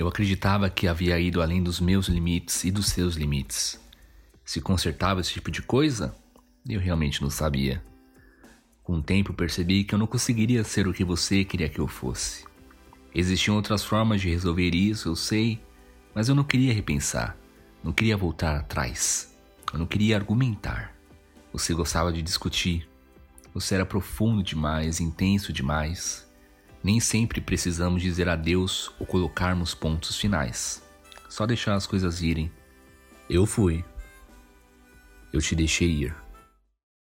Eu acreditava que havia ido além dos meus limites e dos seus limites. Se consertava esse tipo de coisa? Eu realmente não sabia. Com o tempo percebi que eu não conseguiria ser o que você queria que eu fosse. Existiam outras formas de resolver isso, eu sei, mas eu não queria repensar, não queria voltar atrás, eu não queria argumentar. Você gostava de discutir, você era profundo demais, intenso demais. Nem sempre precisamos dizer adeus ou colocarmos pontos finais. Só deixar as coisas irem. Eu fui. Eu te deixei ir.